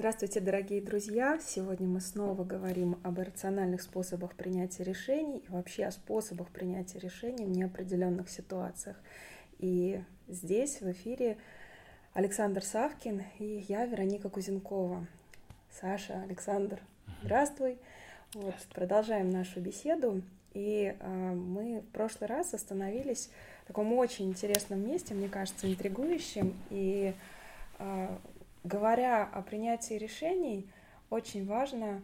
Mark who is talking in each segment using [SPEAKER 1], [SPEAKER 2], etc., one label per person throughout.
[SPEAKER 1] Здравствуйте, дорогие друзья! Сегодня мы снова говорим об рациональных способах принятия решений и вообще о способах принятия решений в неопределенных ситуациях. И здесь в эфире Александр Савкин и я, Вероника Кузенкова. Саша, Александр, здравствуй. Вот, продолжаем нашу беседу. И э, мы в прошлый раз остановились в таком очень интересном месте, мне кажется, интригующем. И э, говоря о принятии решений, очень важно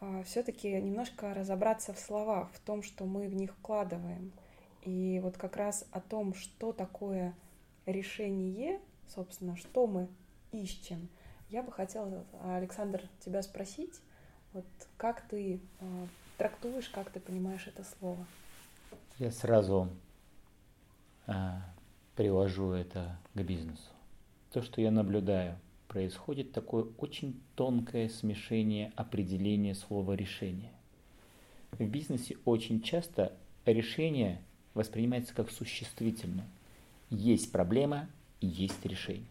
[SPEAKER 1] э, все-таки немножко разобраться в словах, в том, что мы в них вкладываем. И вот как раз о том, что такое решение, собственно, что мы ищем, я бы хотела, Александр, тебя спросить, вот как ты э, трактуешь, как ты понимаешь это слово?
[SPEAKER 2] Я сразу э, привожу это к бизнесу. То, что я наблюдаю – происходит такое очень тонкое смешение определения слова решение. В бизнесе очень часто решение воспринимается как существительное. Есть проблема есть решение.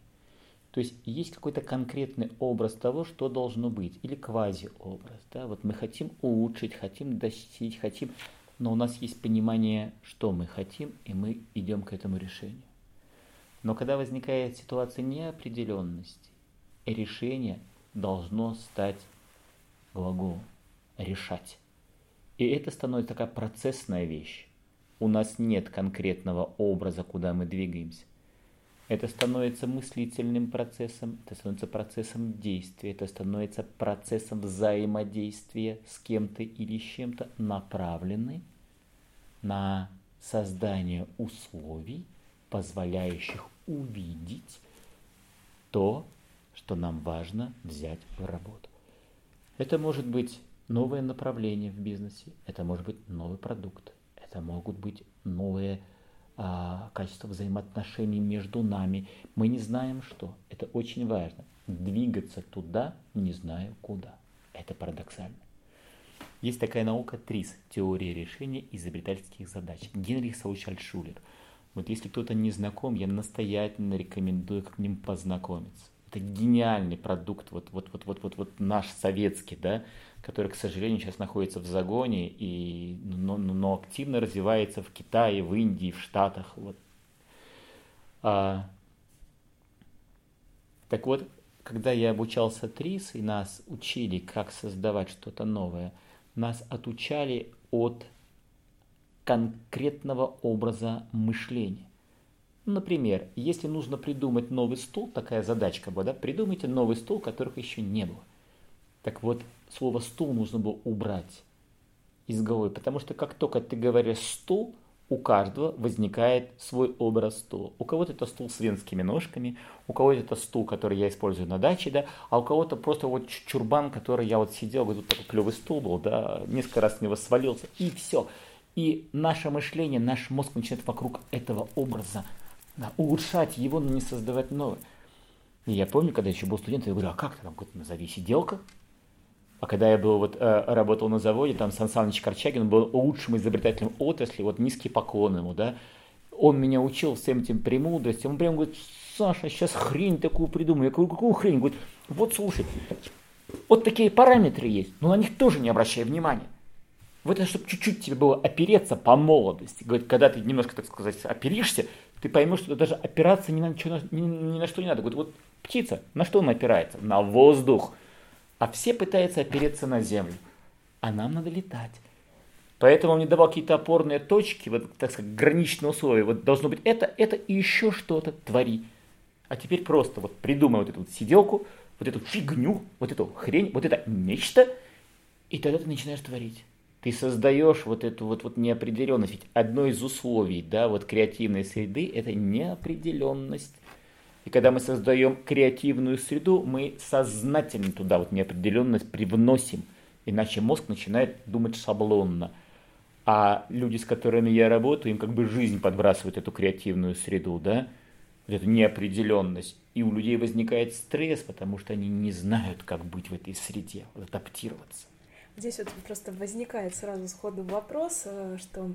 [SPEAKER 2] То есть есть какой-то конкретный образ того, что должно быть, или квази-образ. Да? Вот мы хотим улучшить, хотим достичь, хотим, но у нас есть понимание, что мы хотим, и мы идем к этому решению. Но когда возникает ситуация неопределенности, решение должно стать глаголом решать. И это становится такая процессная вещь. У нас нет конкретного образа, куда мы двигаемся. Это становится мыслительным процессом, это становится процессом действия, это становится процессом взаимодействия с кем-то или с чем-то, направленный на создание условий, позволяющих увидеть то, что нам важно взять в работу. Это может быть новое направление в бизнесе, это может быть новый продукт, это могут быть новые а, качества взаимоотношений между нами. Мы не знаем что. Это очень важно. Двигаться туда, не знаю куда. Это парадоксально. Есть такая наука ТРИС, теория решения изобретательских задач. Генрих Саучальшулер. Вот если кто-то не знаком, я настоятельно рекомендую к ним познакомиться это гениальный продукт, вот, вот, вот, вот, вот, вот наш советский, да, который, к сожалению, сейчас находится в загоне, и, но, но активно развивается в Китае, в Индии, в Штатах. Вот. А, так вот, когда я обучался ТРИС, и нас учили, как создавать что-то новое, нас отучали от конкретного образа мышления. Например, если нужно придумать новый стул, такая задачка была, да, придумайте новый стул, которых еще не было. Так вот, слово стул нужно было убрать из головы, потому что как только ты говоришь стул, у каждого возникает свой образ стула. У кого-то это стул с венскими ножками, у кого-то это стул, который я использую на даче, да, а у кого-то просто вот чурбан, который я вот сидел, говорю, такой клевый стул был, да, несколько раз с него свалился, и все. И наше мышление, наш мозг начинает вокруг этого образа да, улучшать его, но не создавать новое. И я помню, когда еще был студентом, я говорю, а как ты там, назови сиделка? А когда я был, вот, э, работал на заводе, там Сан Саныч Корчагин был лучшим изобретателем отрасли, вот низкий поклон ему, да. Он меня учил всем этим премудростям. Он прям говорит, Саша, сейчас хрень такую придумаю. Я говорю, какую хрень? Говорит, вот слушай, вот такие параметры есть, но на них тоже не обращай внимания. Вот это, чтобы чуть-чуть тебе было опереться по молодости. Говорит, когда ты немножко, так сказать, оперишься, ты поймешь, что даже опираться ни на, что, ни, ни на что не надо. Вот, вот птица, на что она опирается? На воздух. А все пытаются опереться на землю. А нам надо летать. Поэтому он мне давал какие-то опорные точки, вот, так сказать, граничные условия. Вот должно быть это, это и еще что-то твори. А теперь просто вот придумай вот эту вот сиделку, вот эту фигню, вот эту хрень, вот это нечто, и тогда ты начинаешь творить ты создаешь вот эту вот, вот неопределенность. Ведь одно из условий да, вот креативной среды – это неопределенность. И когда мы создаем креативную среду, мы сознательно туда вот неопределенность привносим. Иначе мозг начинает думать шаблонно. А люди, с которыми я работаю, им как бы жизнь подбрасывает эту креативную среду, да, вот эту неопределенность. И у людей возникает стресс, потому что они не знают, как быть в этой среде, адаптироваться.
[SPEAKER 1] Здесь вот просто возникает сразу сходу вопрос, э, что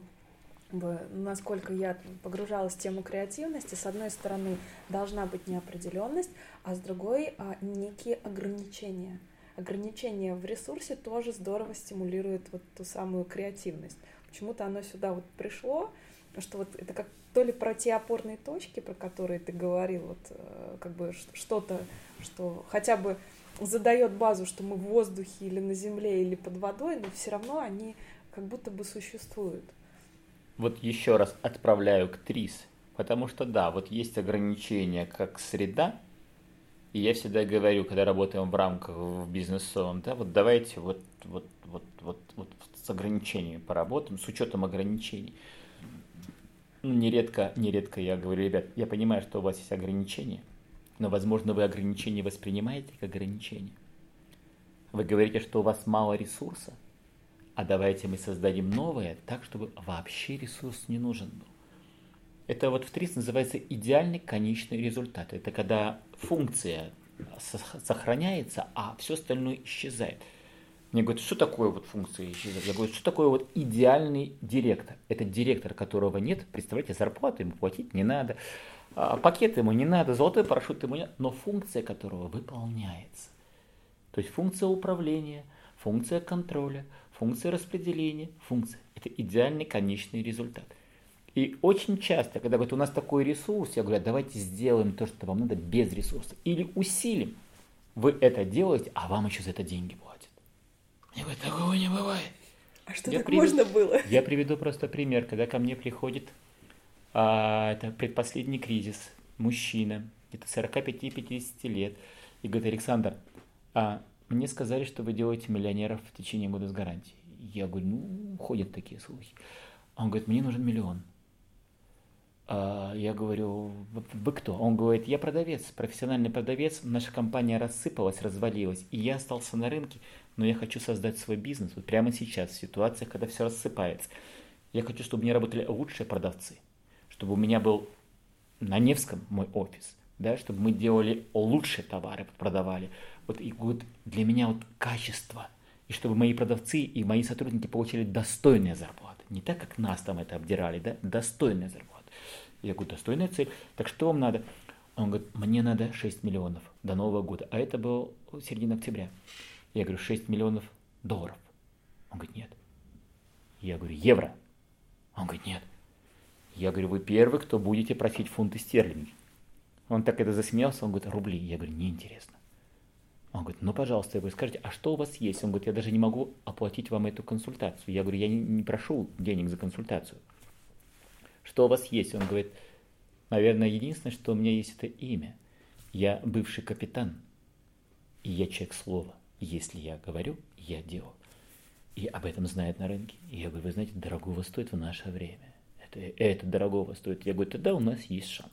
[SPEAKER 1] насколько я погружалась в тему креативности, с одной стороны должна быть неопределенность, а с другой а, некие ограничения. Ограничения в ресурсе тоже здорово стимулирует вот ту самую креативность. Почему-то оно сюда вот пришло, что вот это как то ли про те опорные точки, про которые ты говорил, вот э, как бы что-то, что хотя бы задает базу, что мы в воздухе или на земле или под водой, но все равно они как будто бы существуют.
[SPEAKER 2] Вот еще раз отправляю к ТРИС, потому что да, вот есть ограничения как среда, и я всегда говорю, когда работаем в рамках в бизнес-сон, да, вот давайте вот, вот, вот, вот, вот с ограничениями поработаем, с учетом ограничений. Ну, нередко, нередко я говорю, ребят, я понимаю, что у вас есть ограничения, но, возможно, вы ограничения воспринимаете как ограничения. Вы говорите, что у вас мало ресурса, а давайте мы создадим новое так, чтобы вообще ресурс не нужен был. Это вот в ТРИС называется идеальный конечный результат. Это когда функция сохраняется, а все остальное исчезает. Мне говорят, что такое вот функция исчезает? Я говорю, что такое вот идеальный директор? Это директор, которого нет, представляете, зарплату ему платить не надо, пакет ему не надо, золотой парашют ему не надо, но функция которого выполняется. То есть функция управления, функция контроля, функция распределения, функция. Это идеальный конечный результат. И очень часто, когда говорят, у нас такой ресурс, я говорю, давайте сделаем то, что вам надо без ресурса. Или усилим. Вы это делаете, а вам еще за это деньги платят. Мне говорят, такого не бывает.
[SPEAKER 1] А что я так приведу, можно было?
[SPEAKER 2] Я приведу просто пример, когда ко мне приходит, а, это предпоследний кризис, мужчина, где-то 45-50 лет, и говорит, Александр, а мне сказали, что вы делаете миллионеров в течение года с гарантией. Я говорю, ну, ходят такие слухи. Он говорит, мне нужен миллион. А, я говорю, вы кто? Он говорит, я продавец, профессиональный продавец, наша компания рассыпалась, развалилась, и я остался на рынке, но я хочу создать свой бизнес вот прямо сейчас, в ситуациях, когда все рассыпается. Я хочу, чтобы меня работали лучшие продавцы, чтобы у меня был на Невском мой офис, да, чтобы мы делали лучшие товары, продавали. Вот, и вот для меня вот качество, и чтобы мои продавцы и мои сотрудники получали достойные зарплаты. Не так, как нас там это обдирали, да, достойные зарплаты. Я говорю, достойная цель. Так что вам надо? Он говорит, мне надо 6 миллионов до Нового года. А это был середина октября. Я говорю, 6 миллионов долларов. Он говорит, нет. Я говорю, евро. Он говорит, нет. Я говорю, вы первый, кто будете просить фунты стерлинги. Он так это засмеялся, он говорит, рубли. Я говорю, неинтересно. Он говорит, ну, пожалуйста, я говорю, скажите, а что у вас есть? Он говорит, я даже не могу оплатить вам эту консультацию. Я говорю, я не, не прошу денег за консультацию что у вас есть? Он говорит, наверное, единственное, что у меня есть, это имя. Я бывший капитан, и я человек слова. Если я говорю, я делаю. И об этом знают на рынке. И я говорю, вы знаете, дорогого стоит в наше время. Это, это дорогого стоит. Я говорю, тогда у нас есть шанс.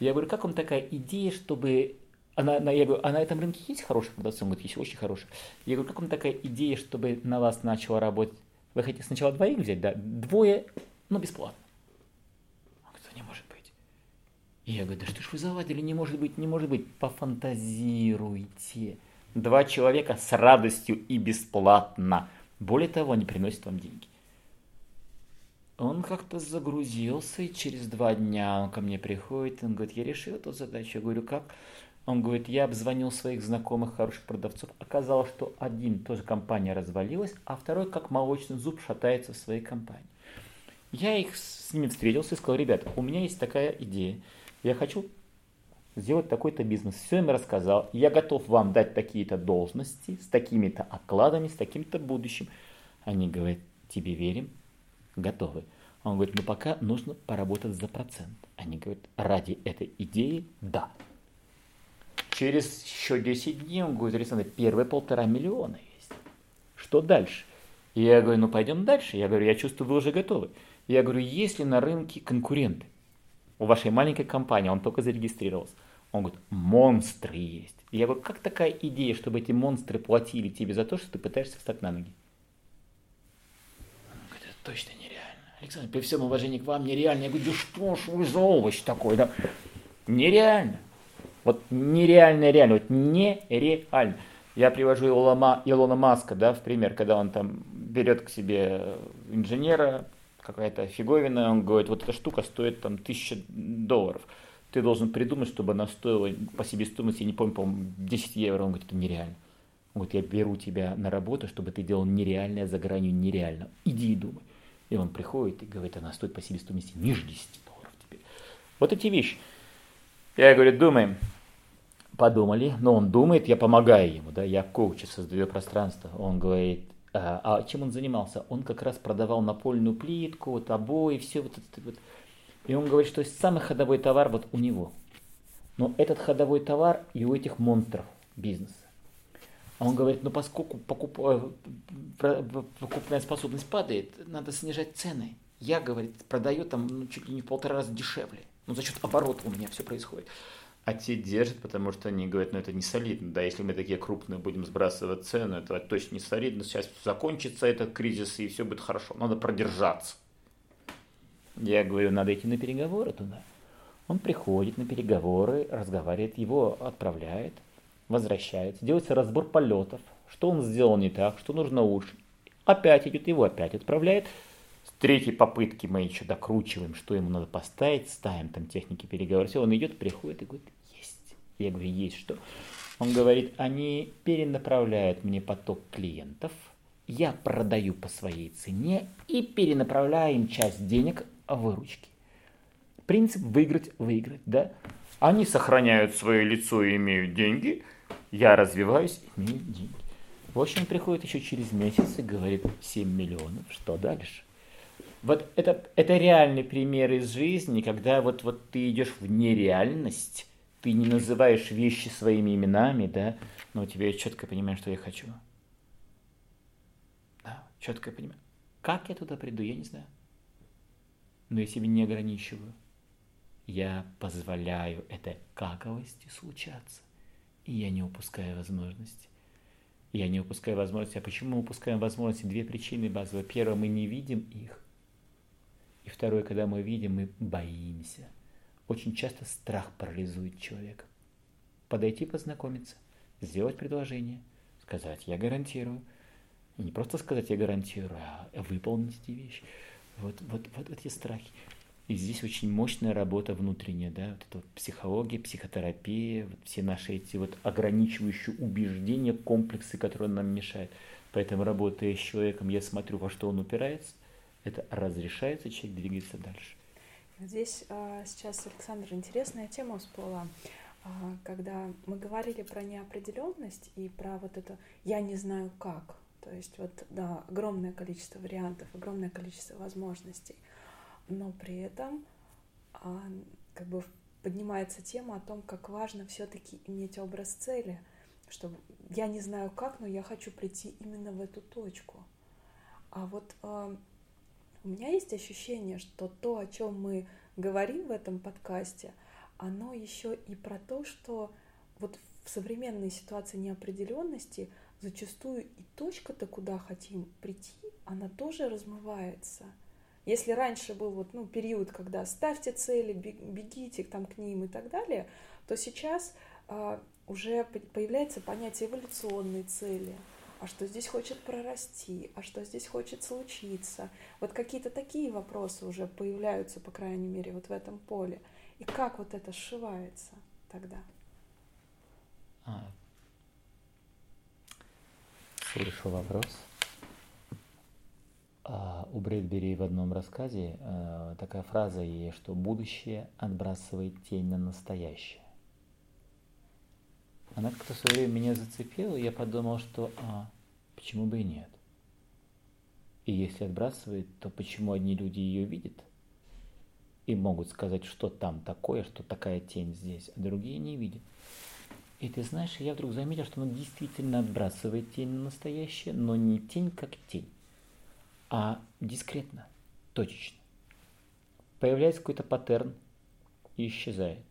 [SPEAKER 2] Я говорю, как вам такая идея, чтобы... Она, она, я говорю, а на этом рынке есть хороший продавцы? Он говорит, есть очень хороший. Я говорю, как вам такая идея, чтобы на вас начало работать? Вы хотите сначала двоих взять, да? Двое, но бесплатно. И я говорю, да что ж вы заладили, не может быть, не может быть, пофантазируйте. Два человека с радостью и бесплатно. Более того, они приносят вам деньги. Он как-то загрузился, и через два дня он ко мне приходит, он говорит, я решил эту задачу. Я говорю, как? Он говорит, я обзвонил своих знакомых хороших продавцов. Оказалось, что один тоже компания развалилась, а второй, как молочный зуб, шатается в своей компании. Я их с ними встретился и сказал, ребята, у меня есть такая идея я хочу сделать такой-то бизнес. Все им рассказал. Я готов вам дать такие-то должности, с такими-то окладами, с таким-то будущим. Они говорят, тебе верим, готовы. Он говорит, ну пока нужно поработать за процент. Они говорят, ради этой идеи, да. Через еще 10 дней он говорит, Александр, первые полтора миллиона есть. Что дальше? И я говорю, ну пойдем дальше. Я говорю, я чувствую, вы уже готовы. Я говорю, есть ли на рынке конкуренты? у вашей маленькой компании, он только зарегистрировался. Он говорит, монстры есть. Я говорю, как такая идея, чтобы эти монстры платили тебе за то, что ты пытаешься встать на ноги? Точно нереально. Александр, при всем уважении к вам нереально. Я говорю, да что ж вы за овощ такой, да? Нереально. Вот нереально, реально, вот нереально. Я привожу Илона, Илона Маска, да, в пример, когда он там берет к себе инженера, какая-то фиговина, он говорит, вот эта штука стоит там тысяча долларов. Ты должен придумать, чтобы она стоила по себестоимости, я не помню, по-моему, 10 евро. Он говорит, это нереально. Говорит, я беру тебя на работу, чтобы ты делал нереальное за гранью нереально. Иди и думай. И он приходит и говорит, она стоит по себестоимости ниже 10 долларов теперь. Вот эти вещи. Я говорю, думаем, подумали, но он думает, я помогаю ему, да, я коуч, создаю пространство. Он говорит, а, а чем он занимался? Он как раз продавал напольную плитку, вот обои, все вот это вот. И он говорит, что самый ходовой товар вот у него. Но этот ходовой товар и у этих монстров бизнеса. А он говорит, ну поскольку покуп... Э, покупная способность падает, надо снижать цены. Я, говорит, продаю там ну, чуть ли не в полтора раза дешевле. Ну за счет оборота у меня все происходит. А те держат, потому что они говорят, ну это не солидно. Да, если мы такие крупные будем сбрасывать цену, это точно не солидно. Сейчас закончится этот кризис и все будет хорошо. Надо продержаться. Я говорю, надо идти на переговоры туда. Он приходит на переговоры, разговаривает, его отправляет, возвращается, делается разбор полетов, что он сделал не так, что нужно лучше. Опять идет, его опять отправляет. С третьей попытки мы еще докручиваем, что ему надо поставить, ставим там техники переговоров. Все, он идет, приходит и говорит, я говорю, есть что. Он говорит, они перенаправляют мне поток клиентов, я продаю по своей цене и перенаправляю им часть денег выручки. Принцип выиграть-выиграть, да? Они сохраняют свое лицо и имеют деньги, я развиваюсь, имею деньги. В общем, приходит еще через месяц и говорит 7 миллионов, что дальше? Вот это, это реальный пример из жизни, когда вот, вот ты идешь в нереальность, ты не называешь вещи своими именами, да, но у тебя есть четкое что я хочу. Да, четкое понимание. Как я туда приду, я не знаю. Но я себя не ограничиваю. Я позволяю этой каковости случаться. И я не упускаю возможности. Я не упускаю возможности. А почему мы упускаем возможности? Две причины базовые. Первое, мы не видим их. И второе, когда мы видим, мы боимся – очень часто страх парализует человека. Подойти познакомиться, сделать предложение, сказать «я гарантирую». И не просто сказать «я гарантирую», а выполнить эти вещи. Вот, вот, вот эти страхи. И здесь очень мощная работа внутренняя, да, вот это вот психология, психотерапия, вот все наши эти вот ограничивающие убеждения, комплексы, которые нам мешают. Поэтому, работая с человеком, я смотрю, во что он упирается, это разрешается, человек двигается дальше.
[SPEAKER 1] Здесь а, сейчас, Александр, интересная тема всплыла. А, когда мы говорили про неопределенность и про вот это «я не знаю как», то есть вот, да, огромное количество вариантов, огромное количество возможностей, но при этом а, как бы поднимается тема о том, как важно все-таки иметь образ цели, что я не знаю как, но я хочу прийти именно в эту точку. А вот а, у меня есть ощущение, что то, о чем мы говорим в этом подкасте, оно еще и про то, что вот в современной ситуации неопределенности зачастую и точка-то, куда хотим прийти, она тоже размывается. Если раньше был вот, ну, период, когда ставьте цели, бегите там к ним и так далее, то сейчас а, уже появляется понятие эволюционной цели – а что здесь хочет прорасти, а что здесь хочет случиться. Вот какие-то такие вопросы уже появляются, по крайней мере, вот в этом поле. И как вот это сшивается тогда? А,
[SPEAKER 2] слышу вопрос. А, у Брэдбери в одном рассказе а, такая фраза есть, что будущее отбрасывает тень на настоящее. Она как-то в свое время меня зацепила, и я подумал, что а, почему бы и нет? И если отбрасывает, то почему одни люди ее видят и могут сказать, что там такое, что такая тень здесь, а другие не видят? И ты знаешь, я вдруг заметил, что она действительно отбрасывает тень на настоящее, но не тень как тень, а дискретно, точечно. Появляется какой-то паттерн и исчезает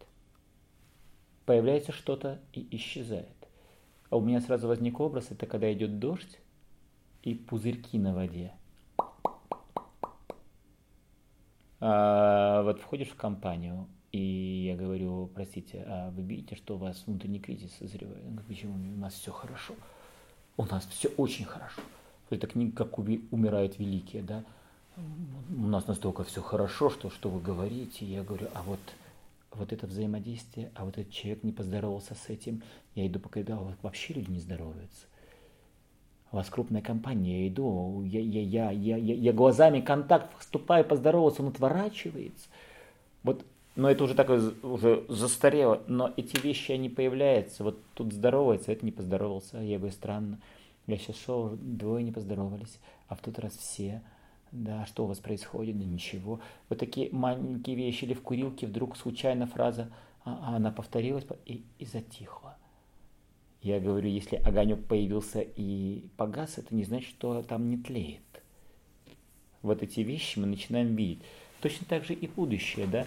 [SPEAKER 2] появляется что-то и исчезает. А у меня сразу возник образ, это когда идет дождь и пузырьки на воде. А, вот входишь в компанию, и я говорю, простите, а вы видите, что у вас внутренний кризис созревает? Он говорит, почему? У нас все хорошо. У нас все очень хорошо. Это книга «Как умирают великие», да? у нас настолько все хорошо, что, что вы говорите. Я говорю, а вот, вот это взаимодействие, а вот этот человек не поздоровался с этим. Я иду по коридору, вообще люди не здороваются. У вас крупная компания, я иду, я, я, я, я, я, я глазами контакт вступаю, поздороваться, он отворачивается. Вот, но это уже такое, уже застарело, но эти вещи, они появляются. Вот тут здоровается, это не поздоровался. Я говорю, странно. Я сейчас шел, двое не поздоровались, а в тот раз все. Да, что у вас происходит? Да ничего. Вот такие маленькие вещи. Или в курилке вдруг случайно фраза, а, а она повторилась и, и затихла. Я говорю, если огонек появился и погас, это не значит, что там не тлеет. Вот эти вещи мы начинаем видеть. Точно так же и будущее, да.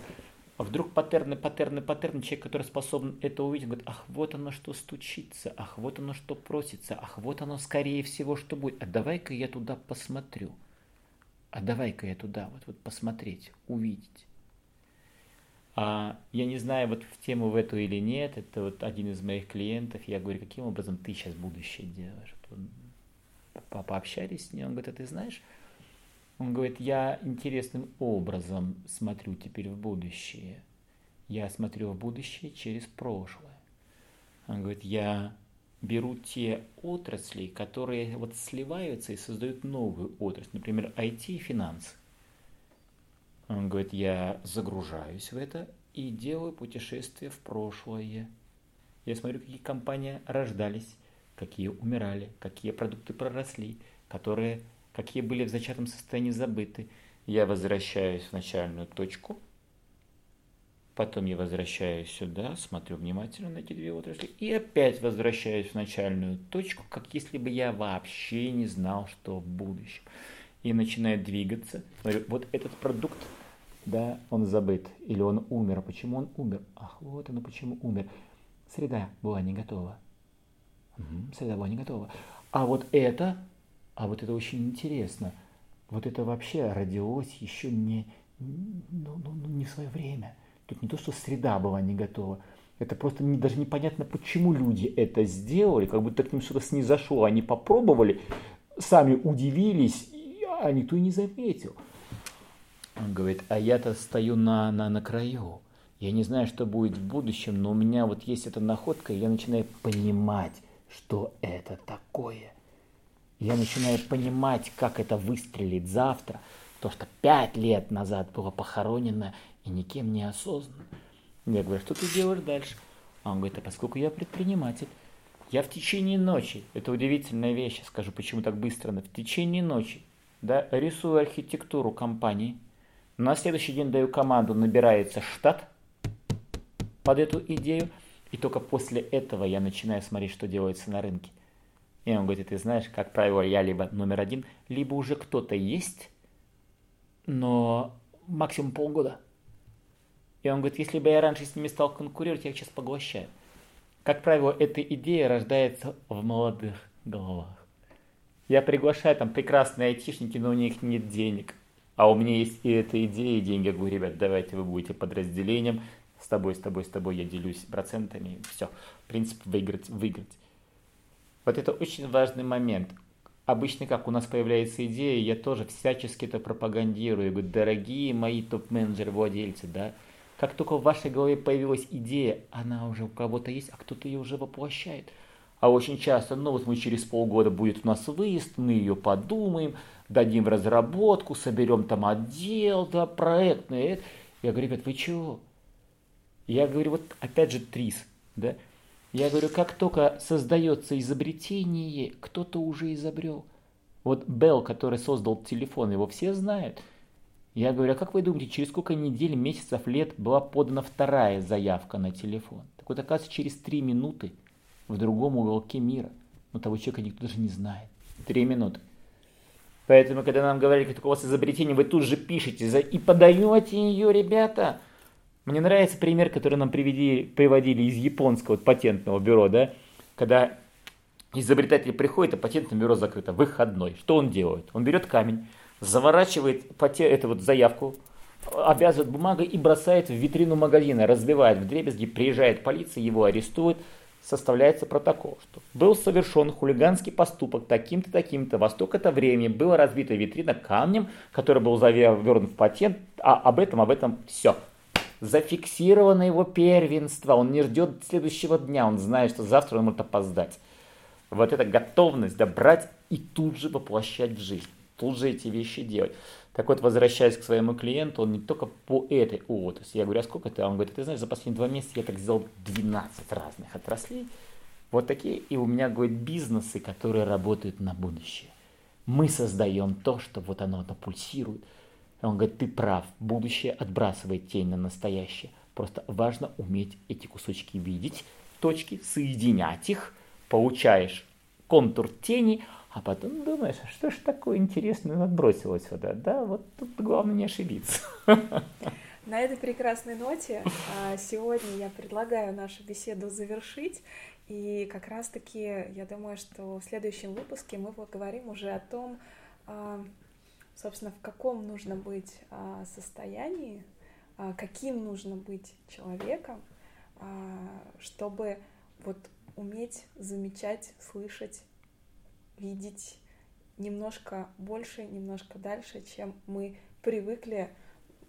[SPEAKER 2] А вдруг паттерны, паттерны, паттерны, человек, который способен это увидеть, говорит, ах, вот оно что стучится, ах, вот оно что просится, ах, вот оно скорее всего что будет, а давай-ка я туда посмотрю, а давай-ка я туда вот, вот посмотреть, увидеть. А я не знаю, вот в тему в эту или нет, это вот один из моих клиентов, я говорю, каким образом ты сейчас будущее делаешь? по Пообщались с ним, он говорит, а ты знаешь, он говорит, я интересным образом смотрю теперь в будущее. Я смотрю в будущее через прошлое. Он говорит, я беру те отрасли, которые вот сливаются и создают новую отрасль, например, IT и финансы. Он говорит, я загружаюсь в это и делаю путешествие в прошлое. Я смотрю, какие компании рождались, какие умирали, какие продукты проросли, которые какие были в зачатом состоянии забыты. Я возвращаюсь в начальную точку, потом я возвращаюсь сюда, смотрю внимательно на эти две отрасли, и опять возвращаюсь в начальную точку, как если бы я вообще не знал, что в будущем. И начинаю двигаться. Говорю, вот этот продукт, да, он забыт, или он умер. Почему он умер? Ах, вот оно почему умер. Среда была не готова. Угу, среда была не готова. А вот это а вот это очень интересно. Вот это вообще родилось еще не, ну, ну, ну, не в свое время. Тут не то, что среда была не готова. Это просто не, даже непонятно, почему люди это сделали, как будто к ним что-то снизошло. Они попробовали, сами удивились, а никто и не заметил. Он говорит, а я-то стою на, на, на краю. Я не знаю, что будет в будущем, но у меня вот есть эта находка, и я начинаю понимать, что это такое – я начинаю понимать, как это выстрелит завтра, то, что пять лет назад было похоронено и никем не осознанно. Я говорю, что ты делаешь дальше? Он говорит, а поскольку я предприниматель, я в течение ночи, это удивительная вещь, скажу, почему так быстро, но в течение ночи да, рисую архитектуру компании, на следующий день даю команду, набирается штат под эту идею, и только после этого я начинаю смотреть, что делается на рынке. И он говорит, ты знаешь, как правило, я либо номер один, либо уже кто-то есть, но максимум полгода. И он говорит, если бы я раньше с ними стал конкурировать, я их сейчас поглощаю. Как правило, эта идея рождается в молодых головах. Я приглашаю там прекрасные айтишники, но у них нет денег. А у меня есть и эта идея, и деньги. Я говорю, ребят, давайте вы будете подразделением. С тобой, с тобой, с тобой я делюсь процентами. Все. Принцип выиграть, выиграть. Вот это очень важный момент. Обычно, как у нас появляется идея, я тоже всячески это пропагандирую. Я говорю, дорогие мои топ-менеджеры, владельцы, да, как только в вашей голове появилась идея, она уже у кого-то есть, а кто-то ее уже воплощает. А очень часто, ну вот мы через полгода будет у нас выезд, мы ее подумаем, дадим в разработку, соберем там отдел, да, проектный. Я говорю, ребят, вы чего? Я говорю, вот опять же ТРИС, да, я говорю, как только создается изобретение, кто-то уже изобрел. Вот Белл, который создал телефон, его все знают. Я говорю, а как вы думаете, через сколько недель, месяцев, лет была подана вторая заявка на телефон? Так вот, оказывается, через три минуты в другом уголке мира. Но того человека никто даже не знает. Три минуты. Поэтому, когда нам говорили, как у вас изобретение, вы тут же пишете и подаете ее, ребята – мне нравится пример, который нам привели, приводили из японского патентного бюро, да, когда изобретатель приходит, а патентное бюро закрыто, выходной. Что он делает? Он берет камень, заворачивает эту вот заявку, обвязывает бумагой и бросает в витрину магазина, разбивает в дребезги, приезжает полиция, его арестует, составляется протокол, что был совершен хулиганский поступок таким-то, таким-то, во столько-то времени была разбита витрина камнем, который был завернут в патент, а об этом, об этом все. Зафиксировано его первенство, он не ждет следующего дня, он знает, что завтра он может опоздать. Вот эта готовность да, и тут же воплощать в жизнь, тут же эти вещи делать. Так вот, возвращаясь к своему клиенту, он не только по этой отрасли. Я говорю, а сколько ты? Он говорит, ты знаешь, за последние два месяца я так сделал 12 разных отраслей. Вот такие и у меня, говорит, бизнесы, которые работают на будущее. Мы создаем то, что вот оно, оно пульсирует. Он говорит, ты прав, будущее отбрасывает тень на настоящее. Просто важно уметь эти кусочки видеть, точки, соединять их, получаешь контур тени, а потом думаешь, а что ж такое интересное отбросилось сюда? Да, вот тут главное не ошибиться.
[SPEAKER 1] На этой прекрасной ноте а, сегодня я предлагаю нашу беседу завершить. И как раз-таки я думаю, что в следующем выпуске мы поговорим уже о том, а, собственно, в каком нужно быть а, состоянии, каким нужно быть человеком, чтобы вот уметь замечать, слышать видеть немножко больше, немножко дальше, чем мы привыкли.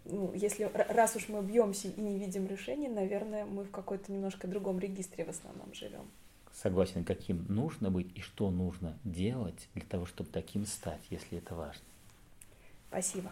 [SPEAKER 1] Ну, если раз уж мы бьемся и не видим решений, наверное, мы в какой-то немножко другом регистре в основном живем.
[SPEAKER 2] Согласен, каким нужно быть и что нужно делать для того, чтобы таким стать, если это важно.
[SPEAKER 1] Спасибо.